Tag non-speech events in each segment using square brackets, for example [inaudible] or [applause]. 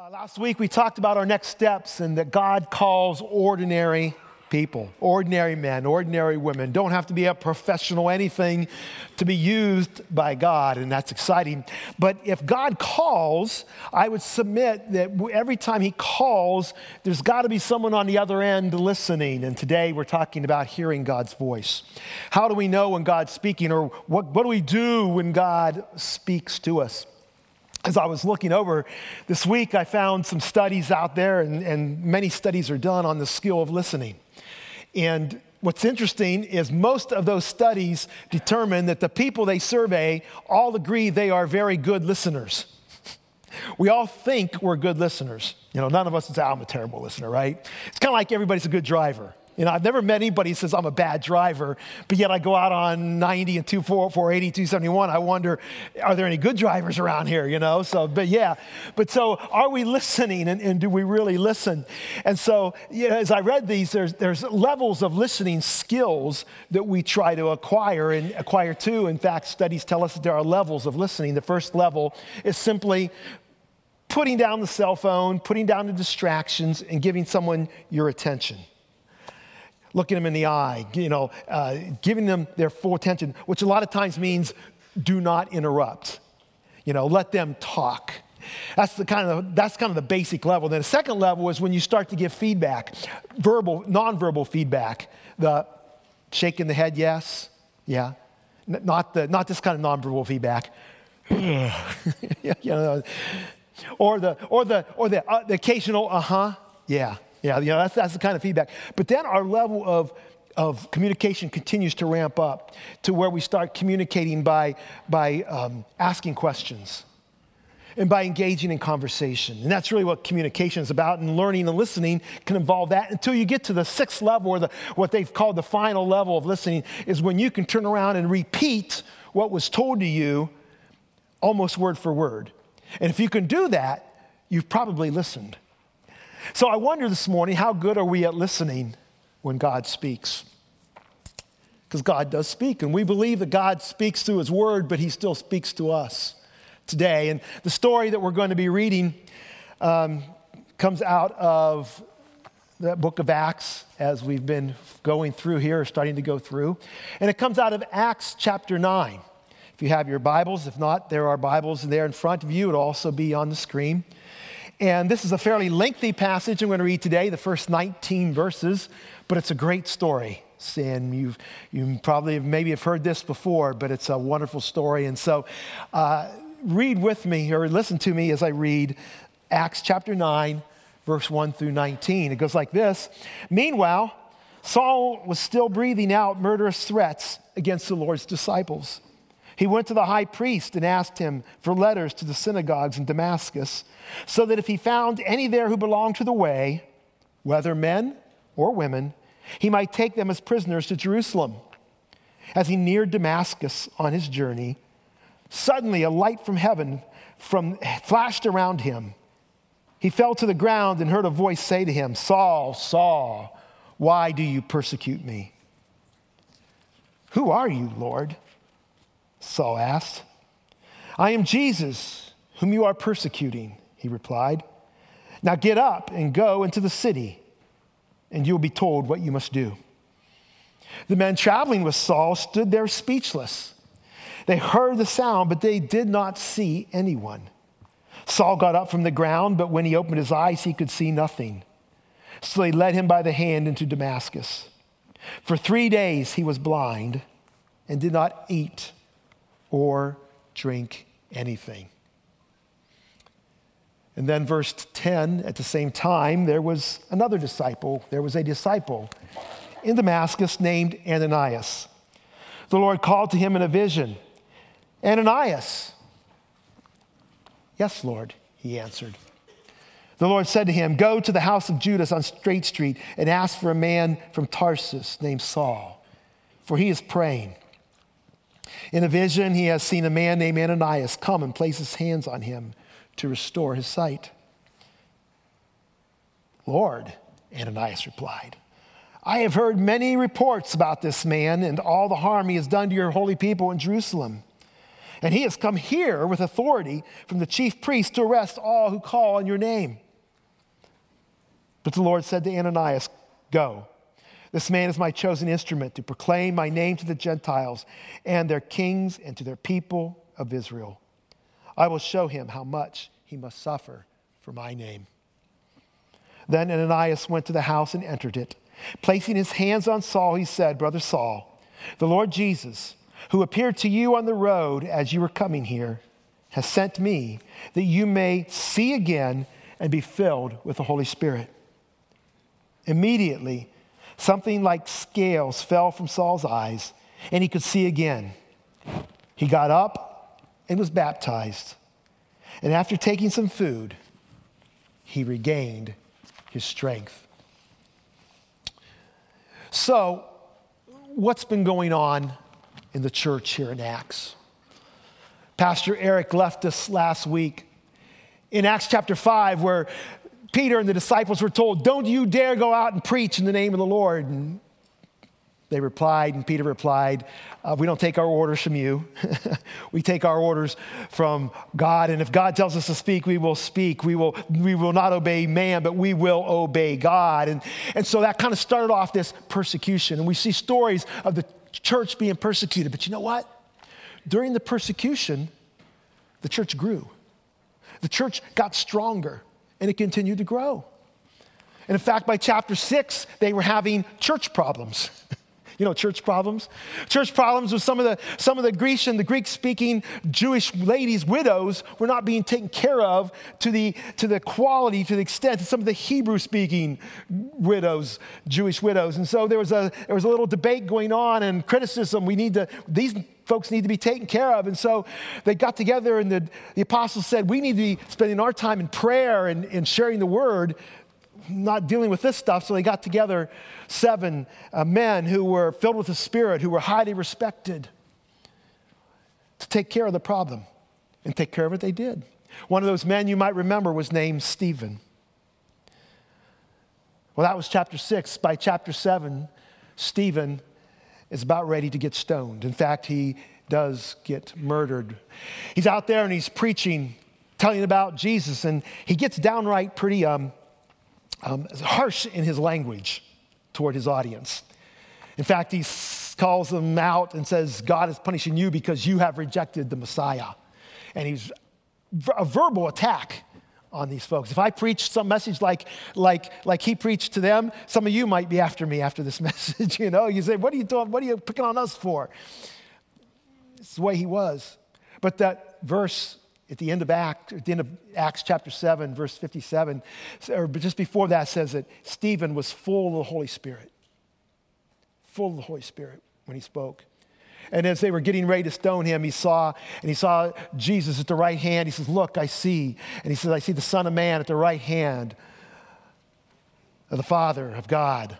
Uh, last week we talked about our next steps and that God calls ordinary people, ordinary men, ordinary women. Don't have to be a professional anything to be used by God, and that's exciting. But if God calls, I would submit that every time He calls, there's got to be someone on the other end listening. And today we're talking about hearing God's voice. How do we know when God's speaking, or what, what do we do when God speaks to us? As I was looking over this week, I found some studies out there, and, and, many studies are done on the skill of listening. And what's interesting is most of those studies determine that the people they survey all agree they are very good listeners. [laughs] We all think we're good listeners. You know, none of us say, I'm a terrible listener, right? It's kind of like everybody's a good driver. You know, I've never met anybody who says I'm a bad driver, but yet I go out on 90 and 480, 271. I wonder, are there any good drivers around here, you know? So, but yeah. But so are we listening and, and do we really listen? And so, yeah, as I read these, there's, there's levels of listening skills that we try to acquire and acquire too. In fact, studies tell us that there are levels of listening. The first level is simply putting down the cell phone, putting down the distractions, and giving someone your attention looking them in the eye, you know, uh, giving them their full attention, which a lot of times means do not interrupt. You know, let them talk. That's the kind of that's kind of the basic level. Then the second level is when you start to give feedback, verbal, nonverbal feedback. The shaking the head, yes, yeah, N- not the not this kind of nonverbal feedback. [laughs] you know, or the or the or the, uh, the occasional uh huh, yeah, yeah, you know, that's, that's the kind of feedback. But then our level of, of communication continues to ramp up to where we start communicating by, by um, asking questions and by engaging in conversation. And that's really what communication is about. And learning and listening can involve that until you get to the sixth level, or the, what they've called the final level of listening, is when you can turn around and repeat what was told to you almost word for word. And if you can do that, you've probably listened. So I wonder this morning how good are we at listening when God speaks? Because God does speak, and we believe that God speaks through His Word, but He still speaks to us today. And the story that we're going to be reading um, comes out of the book of Acts as we've been going through here, or starting to go through. And it comes out of Acts chapter 9. If you have your Bibles, if not, there are Bibles there in front of you. It'll also be on the screen. And this is a fairly lengthy passage I'm going to read today, the first 19 verses, but it's a great story. And you've, you probably maybe have heard this before, but it's a wonderful story. And so uh, read with me or listen to me as I read Acts chapter 9, verse 1 through 19. It goes like this Meanwhile, Saul was still breathing out murderous threats against the Lord's disciples. He went to the high priest and asked him for letters to the synagogues in Damascus, so that if he found any there who belonged to the way, whether men or women, he might take them as prisoners to Jerusalem. As he neared Damascus on his journey, suddenly a light from heaven from, flashed around him. He fell to the ground and heard a voice say to him, Saul, Saul, why do you persecute me? Who are you, Lord? Saul asked. I am Jesus, whom you are persecuting, he replied. Now get up and go into the city, and you will be told what you must do. The men traveling with Saul stood there speechless. They heard the sound, but they did not see anyone. Saul got up from the ground, but when he opened his eyes, he could see nothing. So they led him by the hand into Damascus. For three days he was blind and did not eat or drink anything. And then, verse 10, at the same time, there was another disciple. There was a disciple in Damascus named Ananias. The Lord called to him in a vision Ananias. Yes, Lord, he answered. The Lord said to him, Go to the house of Judas on Straight Street and ask for a man from Tarsus named Saul, for he is praying. In a vision, he has seen a man named Ananias come and place his hands on him to restore his sight. Lord, Ananias replied, I have heard many reports about this man and all the harm he has done to your holy people in Jerusalem. And he has come here with authority from the chief priest to arrest all who call on your name. But the Lord said to Ananias, Go. This man is my chosen instrument to proclaim my name to the Gentiles and their kings and to their people of Israel. I will show him how much he must suffer for my name. Then Ananias went to the house and entered it. Placing his hands on Saul, he said, Brother Saul, the Lord Jesus, who appeared to you on the road as you were coming here, has sent me that you may see again and be filled with the Holy Spirit. Immediately, something like scales fell from Saul's eyes, and he could see again. He got up and was baptized. And after taking some food, he regained his strength. So, what's been going on in the church here in Acts? Pastor Eric left us last week in Acts chapter 5, where Peter and the disciples were told, Don't you dare go out and preach in the name of the Lord. And they replied, and Peter replied, uh, We don't take our orders from you. [laughs] we take our orders from God. And if God tells us to speak, we will speak. We will, we will not obey man, but we will obey God. And, and so that kind of started off this persecution. And we see stories of the church being persecuted. But you know what? During the persecution, the church grew, the church got stronger and it continued to grow. And in fact, by chapter six, they were having church problems. [laughs] you know, church problems. Church problems with some of the some of the Grecian, the Greek-speaking Jewish ladies, widows, were not being taken care of to the to the quality, to the extent that some of the Hebrew-speaking widows, Jewish widows. And so there was a there was a little debate going on and criticism. We need to these folks need to be taken care of. And so they got together, and the, the apostles said, We need to be spending our time in prayer and, and sharing the word, not dealing with this stuff. So they got together seven uh, men who were filled with the Spirit, who were highly respected, to take care of the problem. And take care of it, they did. One of those men you might remember was named Stephen. Well, that was chapter six. By chapter seven, Stephen is about ready to get stoned. In fact, he does get murdered. He's out there and he's preaching, telling about Jesus, and he gets downright pretty um, um, harsh in his language toward his audience. In fact, he calls them out and says, God is punishing you because you have rejected the Messiah. And he's a verbal attack on these folks. If I preach some message like, like, like he preached to them, some of you might be after me after this [laughs] message. You know, you say, What are you doing? What are you picking on us for? It's the way he was. But that verse at the end of Acts, at the end of Acts chapter 7, verse 57, or just before that says that Stephen was full of the Holy Spirit. Full of the Holy Spirit when he spoke. And as they were getting ready to stone him, he saw, and he saw Jesus at the right hand. He says, Look, I see. And he says, I see the Son of Man at the right hand of the Father, of God.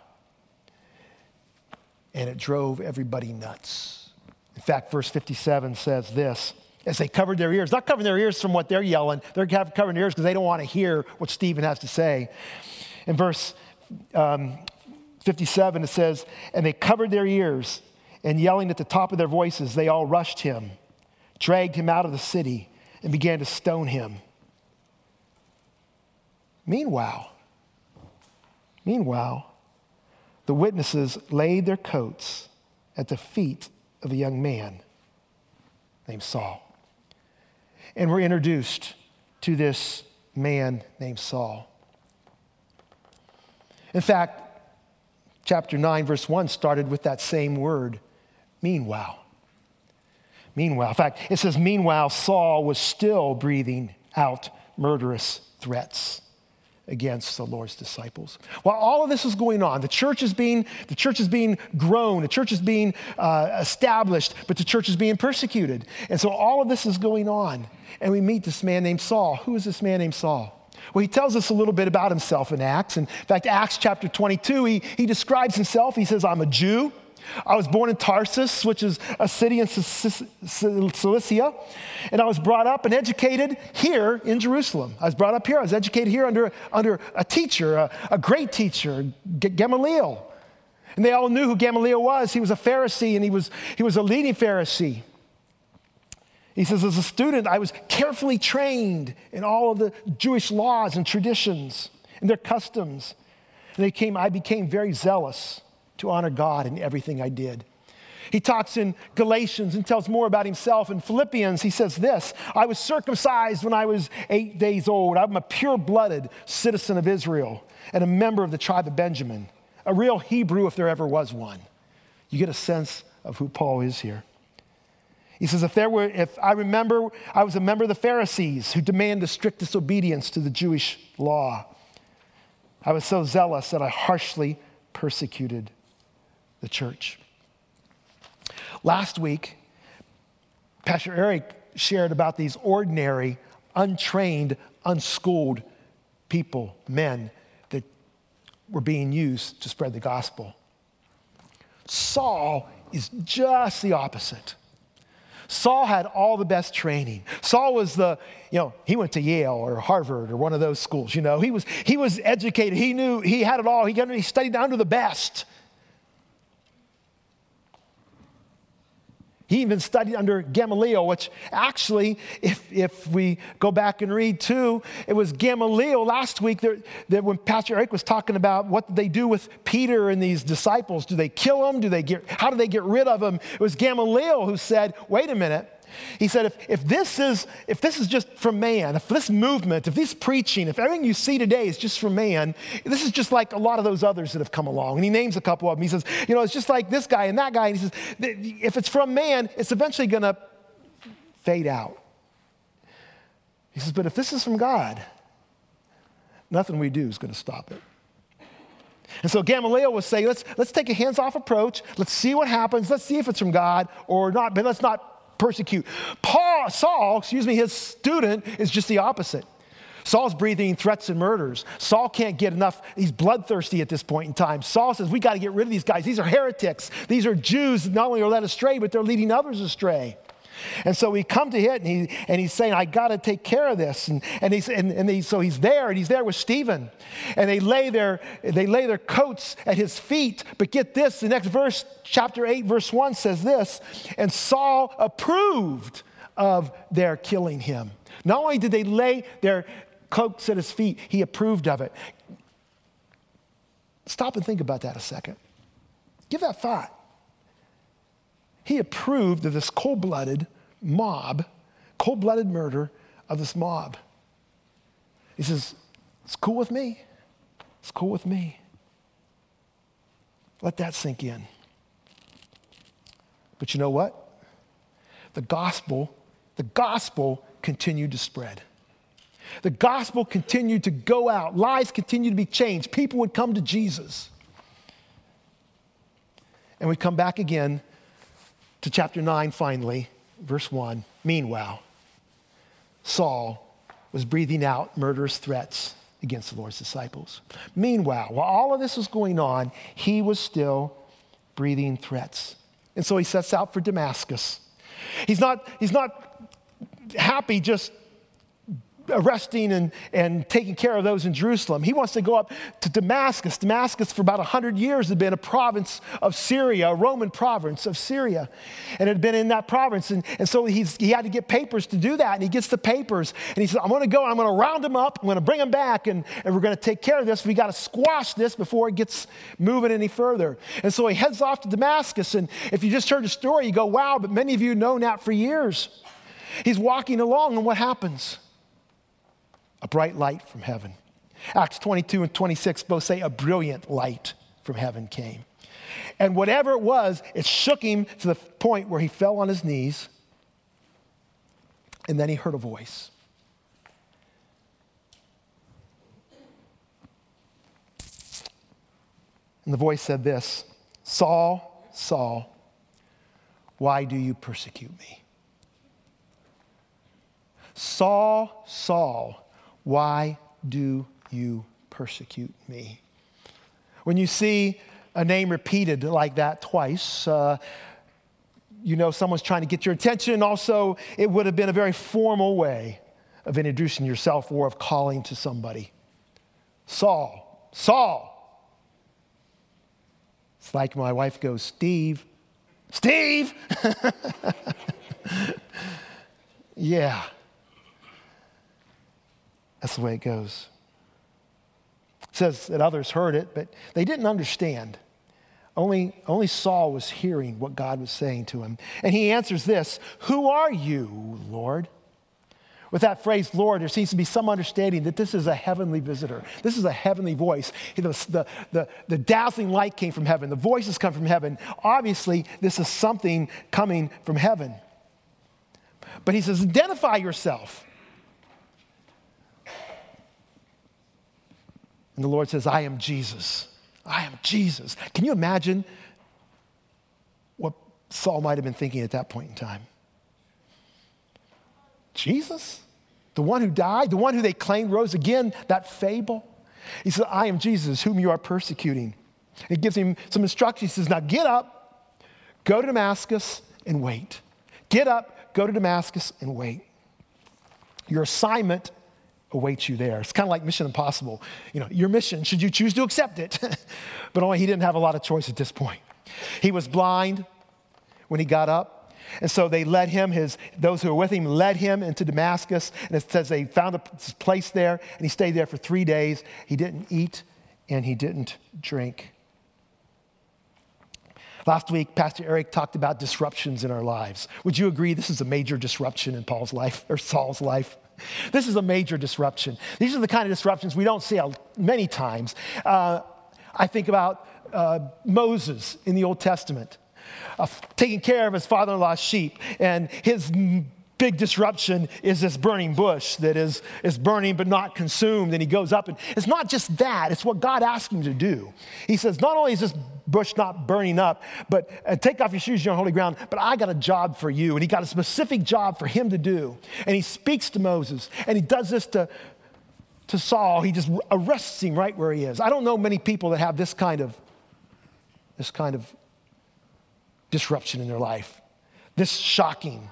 And it drove everybody nuts. In fact, verse 57 says this as they covered their ears, not covering their ears from what they're yelling, they're covering their ears because they don't want to hear what Stephen has to say. In verse um, 57, it says, And they covered their ears and yelling at the top of their voices, they all rushed him, dragged him out of the city, and began to stone him. Meanwhile, meanwhile, the witnesses laid their coats at the feet of a young man named Saul. And we're introduced to this man named Saul. In fact, chapter 9, verse 1 started with that same word Meanwhile, meanwhile, in fact, it says, meanwhile, Saul was still breathing out murderous threats against the Lord's disciples. While all of this is going on, the church is being, the church is being grown, the church is being uh, established, but the church is being persecuted. And so all of this is going on. And we meet this man named Saul. Who is this man named Saul? Well, he tells us a little bit about himself in Acts. In fact, Acts chapter 22, he, he describes himself. He says, I'm a Jew. I was born in Tarsus, which is a city in Cilicia, and I was brought up and educated here in Jerusalem. I was brought up here. I was educated here under, under a teacher, a, a great teacher, Gamaliel. And they all knew who Gamaliel was. He was a Pharisee, and he was, he was a leading Pharisee. He says, as a student, I was carefully trained in all of the Jewish laws and traditions and their customs. And they came, I became very zealous to honor God in everything I did. He talks in Galatians and tells more about himself. In Philippians, he says this I was circumcised when I was eight days old. I'm a pure blooded citizen of Israel and a member of the tribe of Benjamin, a real Hebrew if there ever was one. You get a sense of who Paul is here. He says, if there were, if I remember, I was a member of the Pharisees who demand the strictest obedience to the Jewish law. I was so zealous that I harshly persecuted the church. Last week, Pastor Eric shared about these ordinary, untrained, unschooled people, men that were being used to spread the gospel. Saul is just the opposite. Saul had all the best training. Saul was the, you know, he went to Yale or Harvard or one of those schools, you know. He was, he was educated. He knew, he had it all. He, studied to the best. He even studied under Gamaliel, which actually, if, if we go back and read too, it was Gamaliel last week that, that when Pastor Eric was talking about what they do with Peter and these disciples. Do they kill them? Do they get, how do they get rid of them? It was Gamaliel who said, wait a minute, he said, if, if, this is, if this is just from man, if this movement, if this preaching, if everything you see today is just from man, this is just like a lot of those others that have come along. And he names a couple of them. He says, you know, it's just like this guy and that guy. And he says, if it's from man, it's eventually going to fade out. He says, but if this is from God, nothing we do is going to stop it. And so Gamaliel was saying, let's, let's take a hands off approach. Let's see what happens. Let's see if it's from God or not, but let's not persecute. Paul, Saul, excuse me, his student is just the opposite. Saul's breathing threats and murders. Saul can't get enough. He's bloodthirsty at this point in time. Saul says, We got to get rid of these guys. These are heretics. These are Jews not only are led astray, but they're leading others astray. And so we come to it, and, he, and he's saying, I got to take care of this. And, and, he's, and, and he, so he's there, and he's there with Stephen. And they lay, their, they lay their coats at his feet. But get this the next verse, chapter 8, verse 1 says this And Saul approved of their killing him. Not only did they lay their coats at his feet, he approved of it. Stop and think about that a second. Give that thought he approved of this cold blooded mob, cold blooded murder of this mob. He says, It's cool with me. It's cool with me. Let that sink in. But you know what? The gospel, the gospel continued to spread. The gospel continued to go out. Lives continued to be changed. People would come to Jesus. And we come back again to chapter 9 finally, verse 1. Meanwhile, Saul was breathing out murderous threats against the Lord's disciples. Meanwhile, while all of this was going on, he was still breathing threats. And so he sets out for Damascus. He's not, he's not happy just arresting and, and taking care of those in Jerusalem. He wants to go up to Damascus. Damascus, for about 100 years, had been a province of Syria, a Roman province of Syria, and it had been in that province. And, and so he's, he had to get papers to do that. And he gets the papers, and he says, I'm going to go, I'm going to round them up, I'm going to bring them back, and, and we're going to take care of this. We got to squash this before it gets moving any further. And so he heads off to Damascus. And if you just heard the story, you go, wow, but many of you know that for years. He's walking along, and what happens? A bright light from heaven. Acts 22 and 26 both say a brilliant light from heaven came. And whatever it was, it shook him to the point where he fell on his knees. And then he heard a voice. And the voice said this Saul, Saul, why do you persecute me? Saul, Saul, why do you persecute me? When you see a name repeated like that twice, uh, you know someone's trying to get your attention. Also, it would have been a very formal way of introducing yourself or of calling to somebody. Saul, Saul. It's like my wife goes, Steve, Steve. [laughs] Yeah. That's the way it goes. It says that others heard it, but they didn't understand. Only, only Saul was hearing what God was saying to him. And he answers this Who are you, Lord? With that phrase, Lord, there seems to be some understanding that this is a heavenly visitor. This is a heavenly voice. The, the, the, the, dazzling light came from heaven, the voices come from heaven. Obviously, this is something coming from heaven. But he says, Identify yourself. And the Lord says, I am Jesus. I am Jesus. Can you imagine what Saul might have been thinking at that point in time? Jesus? The one who died, the one who they claimed rose again, that fable? He says, I am Jesus, whom you are persecuting. He gives him some instructions. He says, Now get up, go to Damascus, and wait. Get up, go to Damascus, and wait. Your assignment awaits you there. It's kind of like Mission Impossible. You know, your mission, should you choose to accept it. [laughs] but only he didn't have a lot of choice at this point. He was blind when he got up. And so they led him, his, those who were with him led him into Damascus. And it says they found a place there, and he stayed there for three days. He didn't eat and he didn't drink. Last week, Pastor Eric talked about disruptions in our lives. Would you agree this is a major disruption in Paul's life or Saul's life? This is a major disruption. These are the kind of disruptions we don't see many times. Uh, I think about uh, Moses in the Old Testament, uh, taking care of his father in law's sheep, and his big disruption is this burning bush that is, is burning but not consumed. And he goes up, and it's not just that, it's what God asked him to do. He says, Not only is this bush not burning up, but uh, take off your shoes, you're on holy ground, but I got a job for you. And he got a specific job for him to do. And he speaks to Moses, and he does this to, to Saul. He just arrests him right where he is. I don't know many people that have this kind of, this kind of disruption in their life, this shocking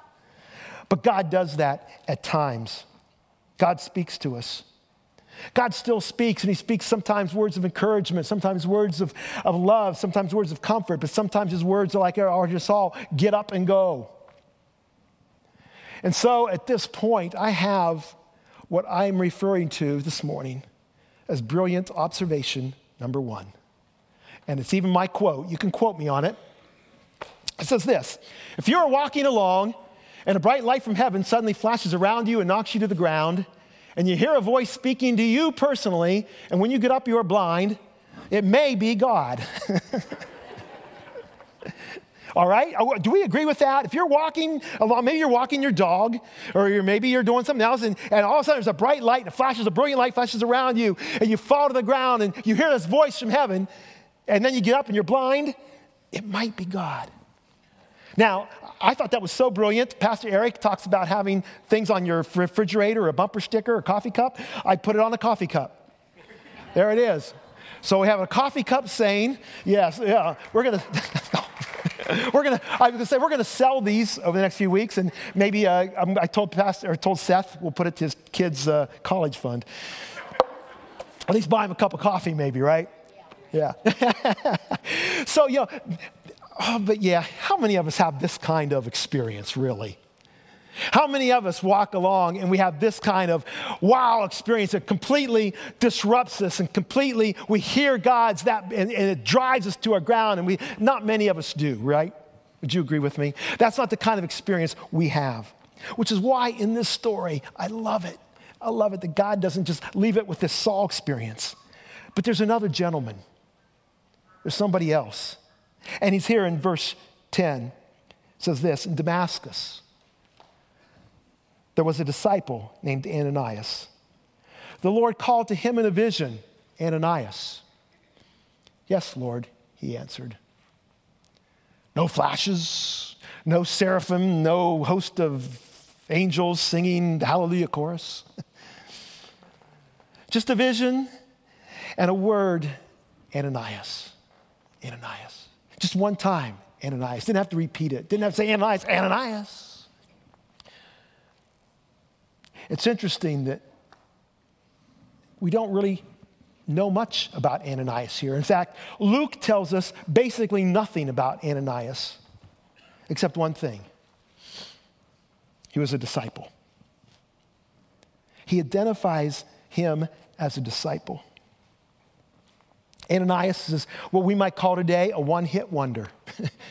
but God does that at times. God speaks to us. God still speaks, and He speaks sometimes words of encouragement, sometimes words of, of love, sometimes words of comfort, but sometimes His words are like our just all get up and go. And so at this point, I have what I'm referring to this morning as brilliant observation number one. And it's even my quote. You can quote me on it. It says this If you're walking along and a bright light from heaven suddenly flashes around you and knocks you to the ground, and you hear a voice speaking to you personally, and when you get up, you're blind, it may be God. [laughs] All right? Oh, do we agree with that? If you're walking along, maybe you're walking your dog, or you're, maybe you're doing something else, and, and all of a sudden there's a bright light, and it flashes, a brilliant light flashes around you, and you fall to the ground, and you hear this voice from heaven, and then you get up and you're blind, it might be God. Now, I thought that was so brilliant. Pastor Eric talks about having things on your refrigerator, a bumper sticker, a coffee cup. I put it on a coffee cup. There it is. So we have a coffee cup saying, yes, yeah, we're going [laughs] to. we're gonna. I was gonna say we're gonna sell these over the next few weeks, and maybe uh, I told Pastor or told Seth we'll put it to his kids' uh, college fund. At least buy him a cup of coffee, maybe, right? Yeah. yeah. [laughs] so you know, Oh, but yeah, how many of us have this kind of experience, really? How many of us walk along and we have this kind of wow experience that completely disrupts us and completely we hear God's that and, and, it drives us to our ground and we not many of us do, right? Would you agree with me? That's not the kind of experience we have. Which is why in this story, I love it. I love it that God doesn't just leave it with this Saul experience. But there's another gentleman. There's somebody else and he's here in verse 10. says this In Damascus, there was a disciple named Ananias. The Lord called to him in a vision, Ananias. Yes, Lord, he answered. No flashes, no seraphim, no host of angels singing the hallelujah chorus. [laughs] Just a vision and a word, Ananias. Ananias. Just one time, Ananias. Didn't have to repeat it. Didn't have to say Ananias, Ananias. It's interesting that we don't really know much about Ananias here. In fact, Luke tells us basically nothing about Ananias except one thing he was a disciple. he identifies him as a disciple. Ananias is what we might call today a one hit wonder.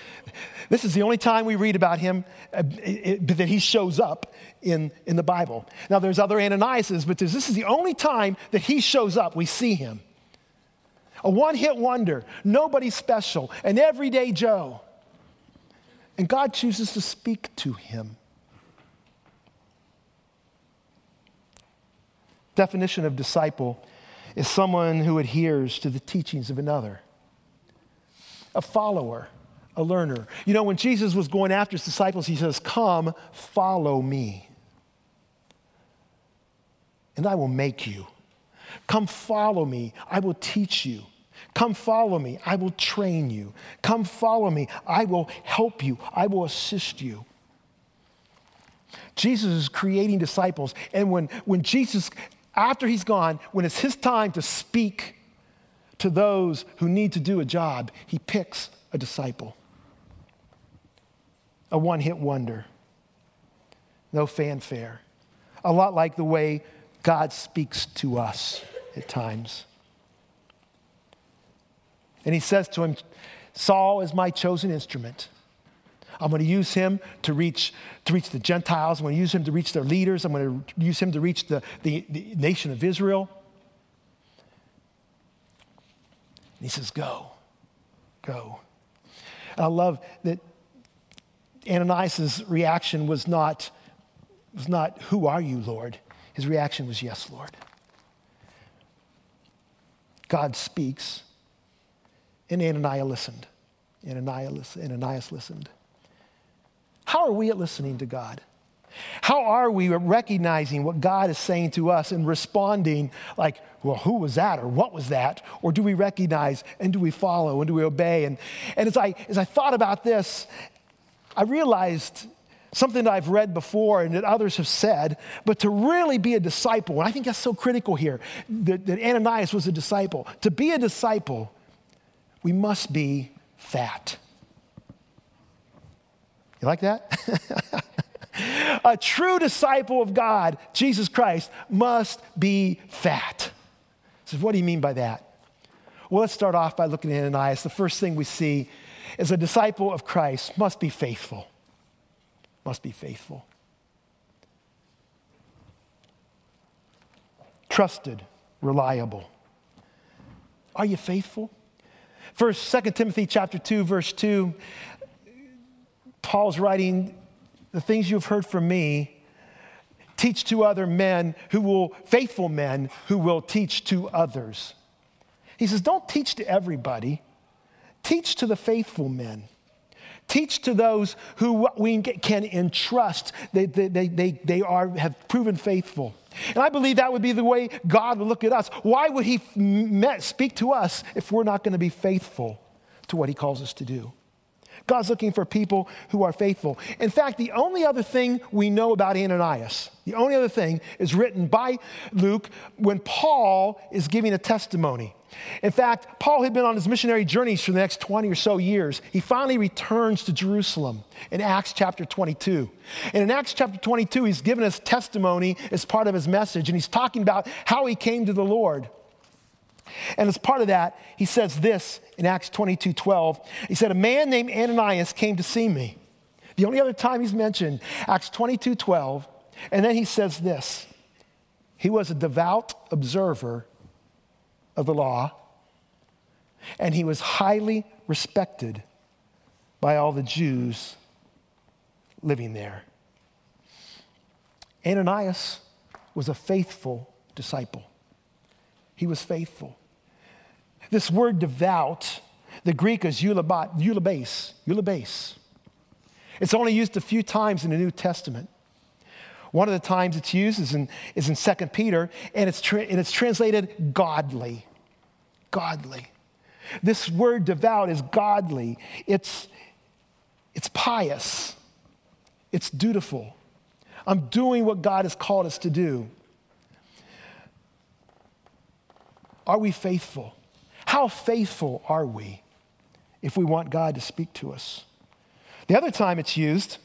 [laughs] this is the only time we read about him uh, that he shows up in, in the Bible. Now, there's other Ananiases, but this is the only time that he shows up. We see him. A one hit wonder, nobody special, an everyday Joe. And God chooses to speak to him. Definition of disciple is someone who adheres to the teachings of another, a follower, a learner. You know, when Jesus was going after his disciples, he says, Come, follow me, and I will make you. Come, follow me, I will teach you. Come follow me, I will train you. Come follow me, I will help you, I will assist you. Jesus is creating disciples, and when, when Jesus after he's gone, when it's his time to speak to those who need to do a job, he picks a disciple. A one hit wonder. No fanfare. A lot like the way God speaks to us at times. And he says to him, Saul is my chosen instrument. I'm going to use him to reach, to reach the Gentiles. I'm going to use him to reach their leaders. I'm going to use him to reach the, the, the nation of Israel. And he says, Go, go. And I love that Ananias' reaction was not, was not, Who are you, Lord? His reaction was, Yes, Lord. God speaks, and Ananias listened. Ananias, Ananias listened. How are we at listening to God? How are we recognizing what God is saying to us and responding like, well, who was that or what was that? Or do we recognize and do we follow and do we obey? And, and as, I, as I thought about this, I realized something that I've read before and that others have said, but to really be a disciple, and I think that's so critical here that, that Ananias was a disciple. To be a disciple, we must be fat. You like that? [laughs] a true disciple of God, Jesus Christ, must be fat. So, what do you mean by that? Well, let's start off by looking at Ananias. The first thing we see is a disciple of Christ must be faithful. Must be faithful. Trusted, reliable. Are you faithful? First, 2 Timothy chapter 2, verse 2 Paul's writing, The things you've heard from me, teach to other men who will, faithful men who will teach to others. He says, Don't teach to everybody, teach to the faithful men. Teach to those who we can entrust. They, they, they, they, are, have proven faithful. And I believe that would be the way God would look at us. Why would He speak to us if we're not going to be faithful to what He calls us to do? God's looking for people who are faithful. In fact, the only other thing we know about Ananias, the only other thing is written by Luke when Paul is giving a testimony. In fact, Paul had been on his missionary journeys for the next 20 or so years. He finally returns to Jerusalem in Acts chapter 22. And in Acts chapter 22, he's given us testimony as part of his message, and he's talking about how he came to the Lord. And as part of that, he says this in Acts 22 12. He said, A man named Ananias came to see me. The only other time he's mentioned, Acts 22 12. And then he says this He was a devout observer of the law, and he was highly respected by all the Jews living there. Ananias was a faithful disciple. He was faithful. This word devout, the Greek is eulabat, eulabase. It's only used a few times in the New Testament. One of the times it's used is in, is in 2 Peter, and it's, tra- and it's translated godly. Godly. This word devout is godly. It's, it's pious. It's dutiful. I'm doing what God has called us to do. Are we faithful? How faithful are we if we want God to speak to us? The other time it's used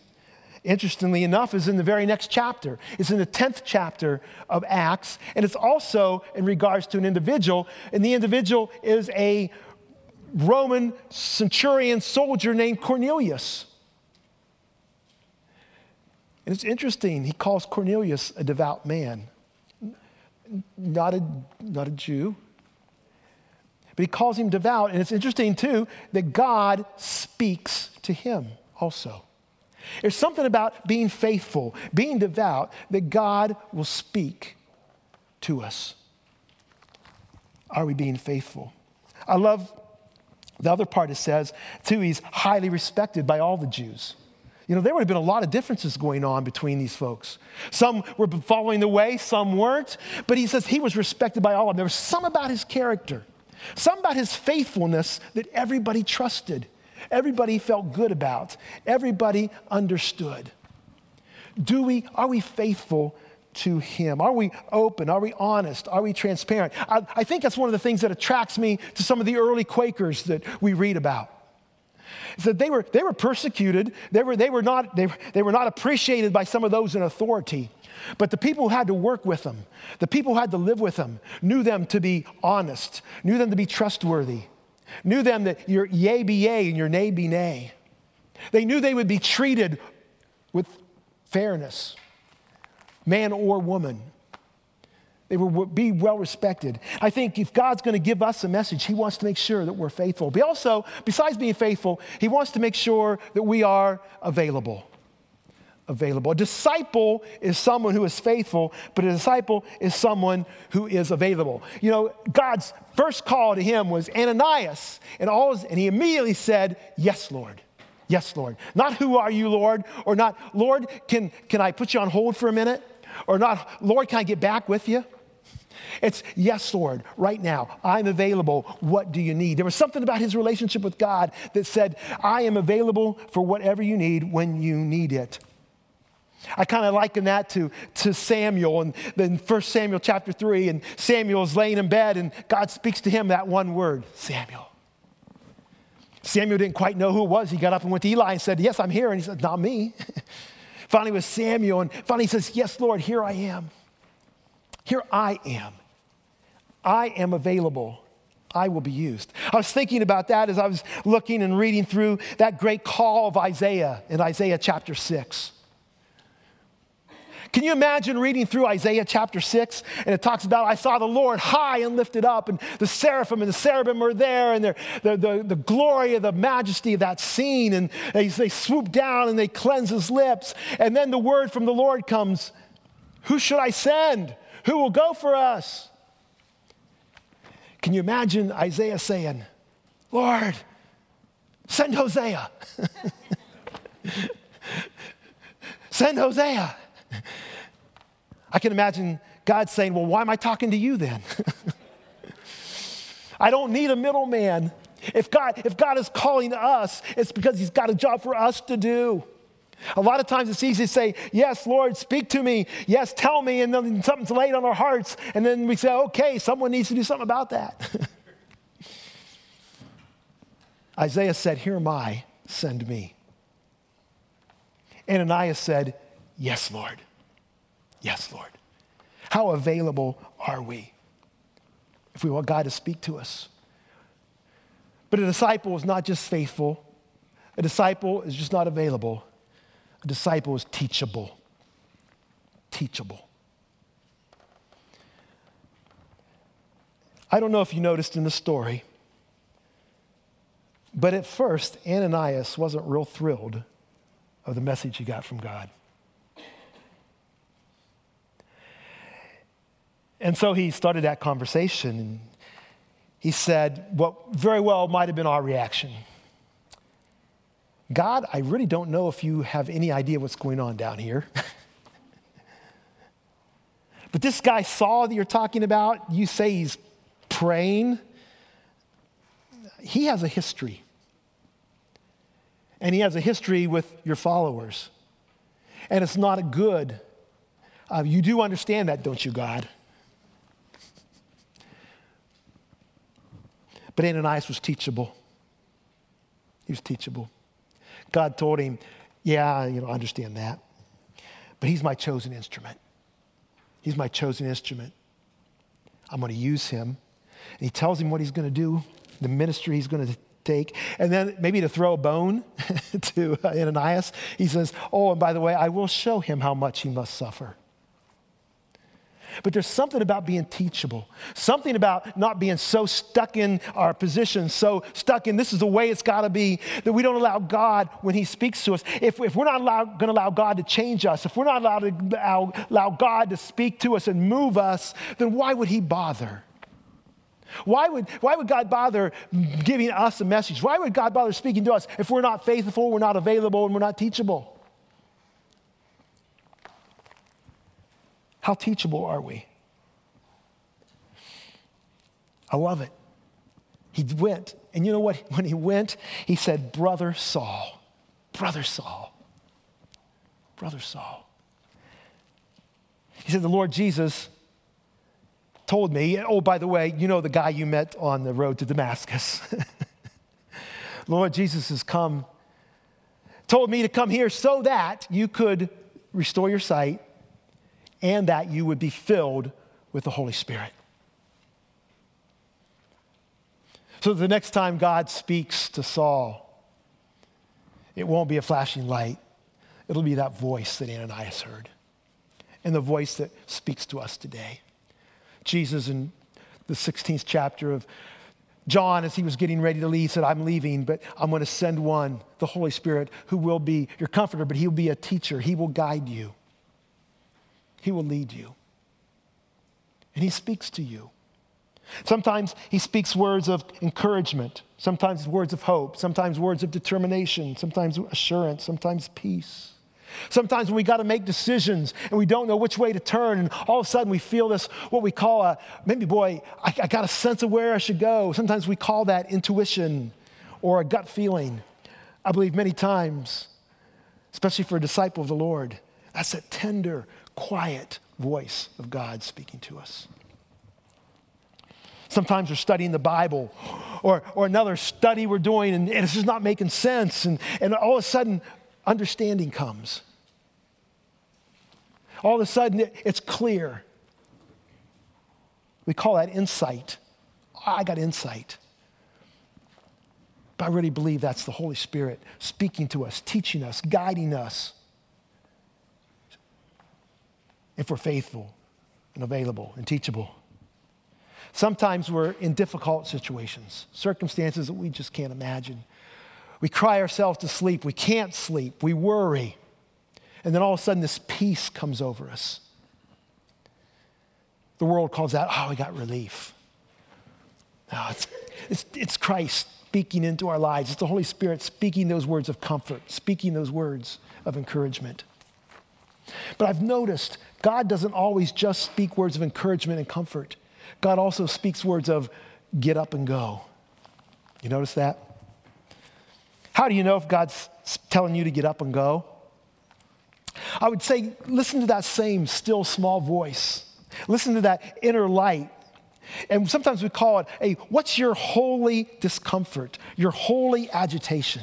interestingly enough, is in the very next chapter. It's in the 10th chapter of Acts, and it's also in regards to an individual, and the individual is a Roman centurion soldier named Cornelius. And it's interesting, he calls Cornelius a devout man. Not a, not a Jew, but he calls him devout. And it's interesting, too, that God speaks to him also. There's something about being faithful, being devout, that God will speak to us. Are we being faithful? I love the other part it says, too, he's highly respected by all the Jews. You know, there would have been a lot of differences going on between these folks. Some were following the way, some weren't, but he says he was respected by all of them. There was some about his character, some about his faithfulness that everybody trusted, everybody felt good about, everybody understood. Do we, are we faithful to Him? Are we open? Are we honest? Are we transparent? I, I, think that's one of the things that attracts me to some of the early Quakers that we read about. Is that they were, they were persecuted, they were, they, were not, they, they were not appreciated by some of those in authority. But the people who had to work with them, the people who had to live with them, knew them to be honest, knew them to be trustworthy, knew them that your yea be yea and your nay be nay. They knew they would be treated with fairness man or woman. They would be well respected. I think if God's going to give us a message, He wants to make sure that we're faithful. But also, besides being faithful, He wants to make sure that we are available. Available. A disciple is someone who is faithful, but a disciple is someone who is available. You know, God's first call to him was Ananias, and, all, and he immediately said, Yes, Lord. Yes, Lord. Not who are you, Lord, or not, Lord, can, can I put you on hold for a minute? Or not, Lord, can I get back with you? It's, yes, Lord, right now, I'm available. What do you need? There was something about his relationship with God that said, I am available for whatever you need when you need it. I kind of liken that to, to Samuel and then 1 Samuel chapter 3, and Samuel is laying in bed, and God speaks to him that one word, Samuel. Samuel didn't quite know who it was. He got up and went to Eli and said, Yes, I'm here. And he said, Not me. [laughs] Finally, it was Samuel, and finally he says, Yes, Lord, here I am. Here I am. I am available. I will be used. I was thinking about that as I was looking and reading through that great call of Isaiah in Isaiah chapter 6. Can you imagine reading through Isaiah chapter 6 and it talks about, I saw the Lord high and lifted up, and the seraphim and the cherubim were there, and the, the, the glory of the majesty of that scene, and they, they swoop down and they cleanse his lips. And then the word from the Lord comes Who should I send? Who will go for us? Can you imagine Isaiah saying, Lord, send Hosea. [laughs] send Hosea. [laughs] I can imagine God saying, Well, why am I talking to you then? [laughs] I don't need a middleman. If God, if God is calling us, it's because He's got a job for us to do. A lot of times it's easy to say, Yes, Lord, speak to me. Yes, tell me. And then something's laid on our hearts. And then we say, Okay, someone needs to do something about that. [laughs] Isaiah said, Here am I, send me. Ananias said, Yes, Lord. Yes, Lord. How available are we if we want God to speak to us? But a disciple is not just faithful, a disciple is just not available. A disciple is teachable. Teachable. I don't know if you noticed in the story, but at first, Ananias wasn't real thrilled of the message he got from God. And so he started that conversation. And he said, what very well might have been our reaction God, I really don't know if you have any idea what's going on down here. [laughs] but this guy Saul that you're talking about, you say he's praying. He has a history. And he has a history with your followers. And it's not a good. Uh, you do understand that, don't you, God? But Ananias was teachable. He was teachable. God told him, Yeah, you know, I understand that. But he's my chosen instrument. He's my chosen instrument. I'm going to use him. And he tells him what he's going to do, the ministry he's going to take. And then maybe to throw a bone [laughs] to uh, Ananias, he says, Oh, and by the way, I will show him how much he must suffer. But there's something about being teachable, something about not being so stuck in our position, so stuck in this is the way it's got to be, that we don't allow God when He speaks to us. If, if we're not going to allow God to change us, if we're not allowed to allow, allow God to speak to us and move us, then why would He bother? Why would, why would God bother giving us a message? Why would God bother speaking to us if we're not faithful, we're not available, and we're not teachable? How teachable are we? I love it. He went, and you know what? When he went, he said, Brother Saul, Brother Saul, Brother Saul. He said, The Lord Jesus told me, oh, by the way, you know the guy you met on the road to Damascus. [laughs] Lord Jesus has come, told me to come here so that you could restore your sight and that you would be filled with the Holy Spirit. So the next time God speaks to Saul, it won't be a flashing light. It'll be that voice that Ananias heard and the voice that speaks to us today. Jesus, in the 16th chapter of John, as he was getting ready to leave, said, I'm leaving, but I'm going to send one, the Holy Spirit, who will be your comforter, but he will be a teacher. He will guide you. He will lead you. And He speaks to you. Sometimes He speaks words of encouragement, sometimes words of hope, sometimes words of determination, sometimes assurance, sometimes peace. Sometimes when we got to make decisions and we don't know which way to turn, and all of a sudden we feel this, what we call a, maybe, boy, I, I got a sense of where I should go. Sometimes we call that intuition or a gut feeling. I believe many times, especially for a disciple of the Lord, that's a tender, quiet voice of God speaking to us. Sometimes we're studying the Bible or, or another study we're doing and, and it's just not making sense. And, and all of a sudden, understanding comes. All of a sudden, it, it's clear. We call that insight. I got insight. But I really believe that's the Holy Spirit speaking to us, teaching us, guiding us if we're faithful and available and teachable. Sometimes we're in difficult situations, circumstances that we just can't imagine. We cry ourselves to sleep. We can't sleep. We worry. And then all of a sudden, this peace comes over us. The world calls that, oh, we got relief. No, it's, it's, it's Christ speaking into our lives. It's the Holy Spirit speaking those words of comfort, speaking those words of encouragement. But I've noticed God doesn't always just speak words of encouragement and comfort. God also speaks words of get up and go. You notice that? How do you know if God's telling you to get up and go? I would say, listen to that same still small voice. Listen to that inner light. And sometimes we call it a what's your holy discomfort, your holy agitation?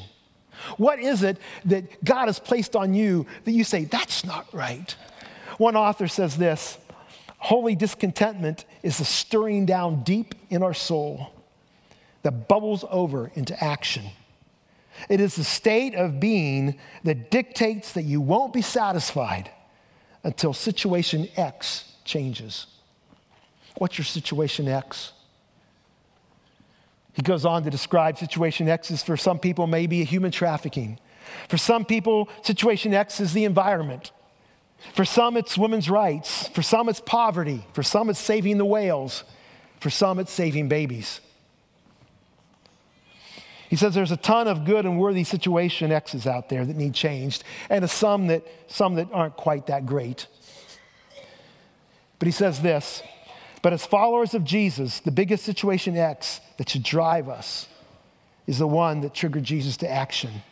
What is it that God has placed on you that you say, that's not right? One author says this Holy discontentment is the stirring down deep in our soul that bubbles over into action. It is the state of being that dictates that you won't be satisfied until situation X changes. What's your situation X? He goes on to describe situation X is for some people maybe a human trafficking. For some people, situation X is the environment. For some, it's women's rights. For some, it's poverty. For some, it's saving the whales. For some, it's saving babies. He says there's a ton of good and worthy situation X's out there that need changed, and a some that, some that aren't quite that great. But he says this but as followers of Jesus, the biggest situation X that should drive us is the one that triggered Jesus to action.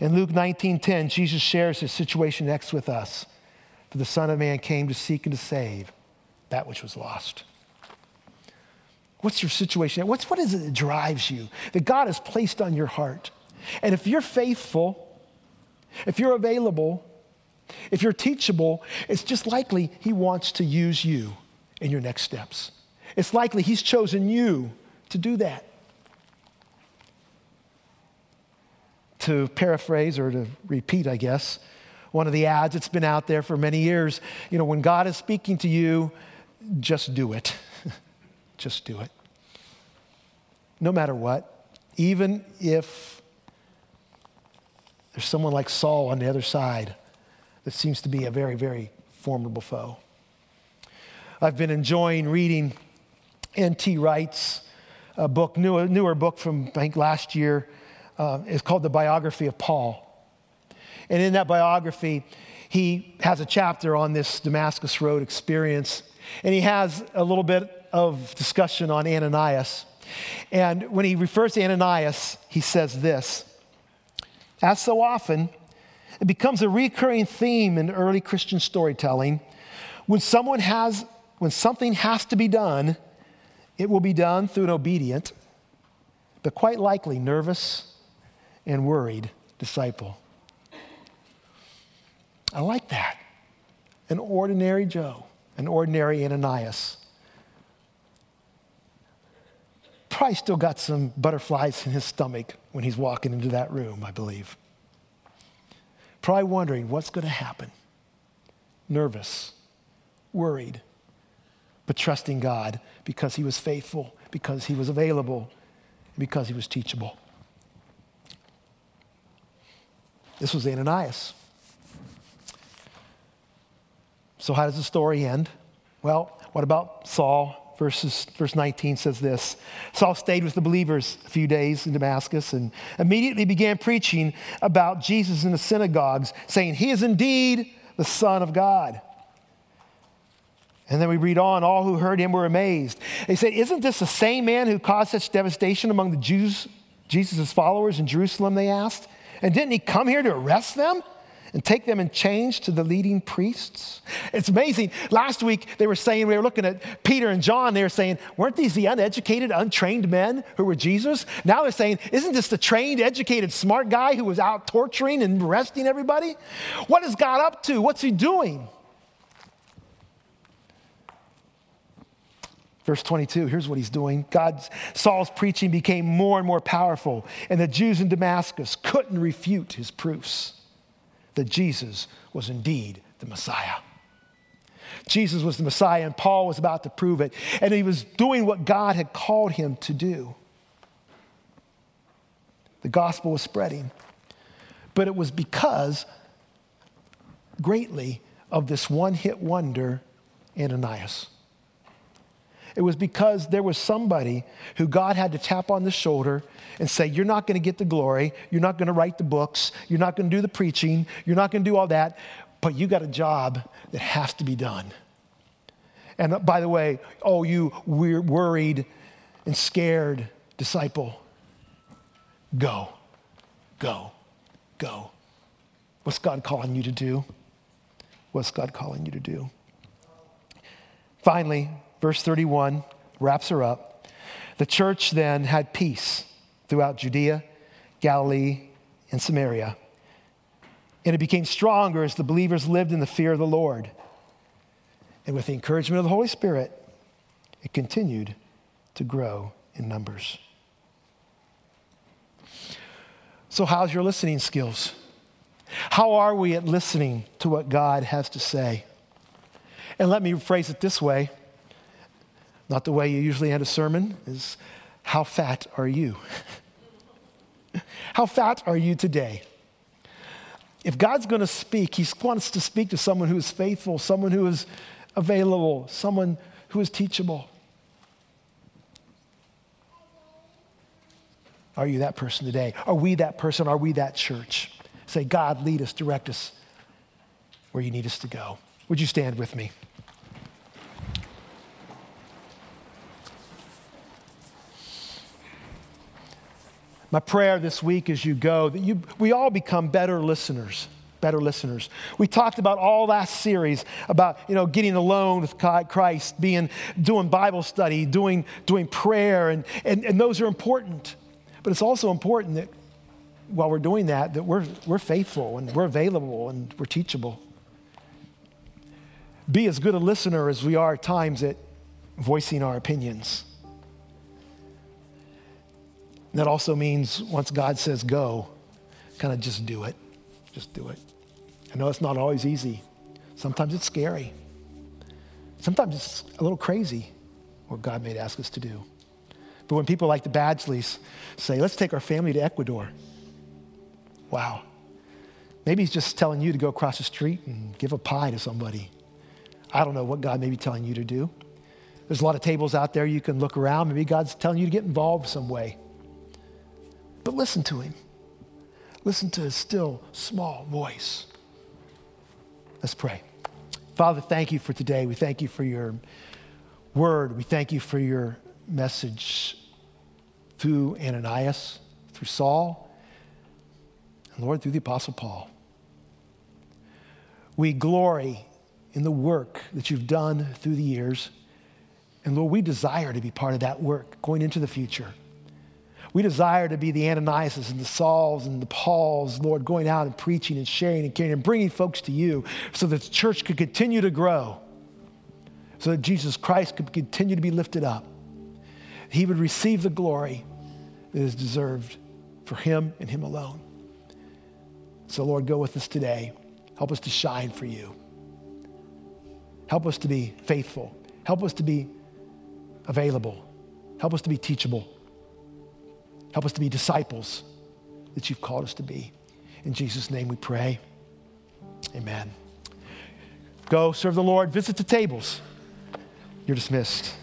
In Luke 19:10, Jesus shares his situation X with us. For the Son of Man came to seek and to save that which was lost. What's your situation? What's, what is it that drives you, that God has placed on your heart? And if you're faithful, if you're available, if you're teachable, it's just likely He wants to use you in your next steps. It's likely He's chosen you to do that. To paraphrase or to repeat, I guess, one of the ads that's been out there for many years, you know, when God is speaking to you, just do it. [laughs] just do it. No matter what, even if there's someone like Saul on the other side that seems to be a very, very formidable foe. I've been enjoying reading N.T. Wright's a book, newer, newer book from, I think, last year. Uh, it's called The Biography of Paul. And in that biography, he has a chapter on this Damascus Road experience. And he has a little bit of discussion on Ananias. And when he refers to Ananias, he says this As so often, it becomes a recurring theme in early Christian storytelling. When someone has, when something has to be done, it will be done through an obedient, but quite likely nervous and worried disciple. I like that. An ordinary Joe, an ordinary Ananias. Probably still got some butterflies in his stomach when he's walking into that room, I believe. Probably wondering what's going to happen. Nervous, worried, but trusting God because he was faithful, because he was available, because he was teachable. This was Ananias. So, how does the story end? Well, what about Saul? Verses, verse 19 says this Saul stayed with the believers a few days in Damascus and immediately began preaching about Jesus in the synagogues, saying, He is indeed the Son of God. And then we read on, all who heard him were amazed. They said, Isn't this the same man who caused such devastation among the Jews, Jesus' followers in Jerusalem? They asked. And didn't he come here to arrest them? and take them in chains to the leading priests. It's amazing. Last week they were saying, we were looking at Peter and John, they were saying, weren't these the uneducated, untrained men who were Jesus? Now they're saying, isn't this the trained, educated, smart guy who was out torturing and arresting everybody? What is God up to? What's he doing? Verse 22, here's what he's doing. God's Saul's preaching became more and more powerful, and the Jews in Damascus couldn't refute his proofs that Jesus was indeed the Messiah. Jesus was the Messiah, and Paul was about to prove it, and he was doing what God had called him to do. The gospel was spreading, but it was because greatly of this one hit wonder, Ananias. It was because there was somebody who God had to tap on the shoulder and say, You're not going to get the glory. You're not going to write the books. You're not going to do the preaching. You're not going to do all that. But you got a job that has to be done. And uh, by the way, oh, you worried and scared disciple, go, go, go. What's God calling you to do? What's God calling you to do? Finally, verse 31 wraps her up. The church then had peace throughout Judea, Galilee, and Samaria. And it became stronger as the believers lived in the fear of the Lord. And with the encouragement of the Holy Spirit, it continued to grow in numbers. So, how's your listening skills? How are we at listening to what God has to say? And let me phrase it this way not the way you usually end a sermon, is how fat are you? [laughs] how fat are you today? If God's going to speak, He wants to speak to someone who is faithful, someone who is available, someone who is teachable. Are you that person today? Are we that person? Are we that church? Say, God, lead us, direct us where you need us to go. Would you stand with me? My prayer this week as you go that you, we all become better listeners better listeners. We talked about all last series about, you know, getting alone with Christ, being, doing Bible study, doing, doing prayer, and, and, and those are important. But it's also important that while we're doing that, that we're, we're faithful and we're available and we're teachable. Be as good a listener as we are at times at voicing our opinions. That also means once God says go, kind of just do it. Just do it. I know it's not always easy. Sometimes it's scary. Sometimes it's a little crazy what God may ask us to do. But when people like the Badgeleys say, let's take our family to Ecuador, wow. Maybe he's just telling you to go across the street and give a pie to somebody. I don't know what God may be telling you to do. There's a lot of tables out there you can look around. Maybe God's telling you to get involved some way. But listen to him. Listen to his still small voice. Let's pray. Father, thank you for today. We thank you for your word. We thank you for your message through Ananias, through Saul, and Lord, through the Apostle Paul. We glory in the work that you've done through the years. And Lord, we desire to be part of that work going into the future. We desire to be the Ananias and the Sauls and the Pauls, Lord, going out and preaching and sharing and caring and bringing folks to you so that the church could continue to grow, so that Jesus Christ could continue to be lifted up. He would receive the glory that is deserved for him and him alone. So, Lord, go with us today. Help us to shine for you. Help us to be faithful. Help us to be available. Help us to be teachable. Help us to be disciples that you've called us to be. In Jesus' name we pray. Amen. Go serve the Lord, visit the tables. You're dismissed.